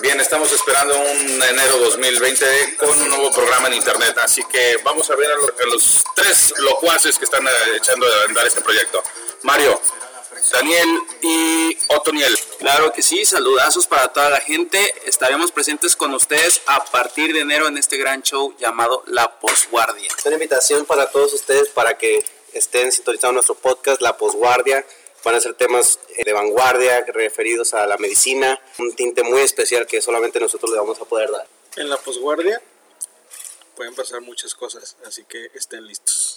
Bien, estamos esperando un enero 2020 con un nuevo programa en internet, así que vamos a ver a, los tres locuaces que están eh, echando a andar este proyecto. Mario, Daniel y Otoniel. Claro que sí, saludazos para toda la gente. Estaremos presentes con ustedes a partir de enero en este gran show llamado La Posguardia. Es una invitación para todos ustedes para que estén sintonizando nuestro podcast La Posguardia Van a ser temas eh, de vanguardia referidos a la medicina, un tinte muy especial que solamente nosotros le vamos a poder dar. En la posguardia pueden pasar muchas cosas, así que estén listos.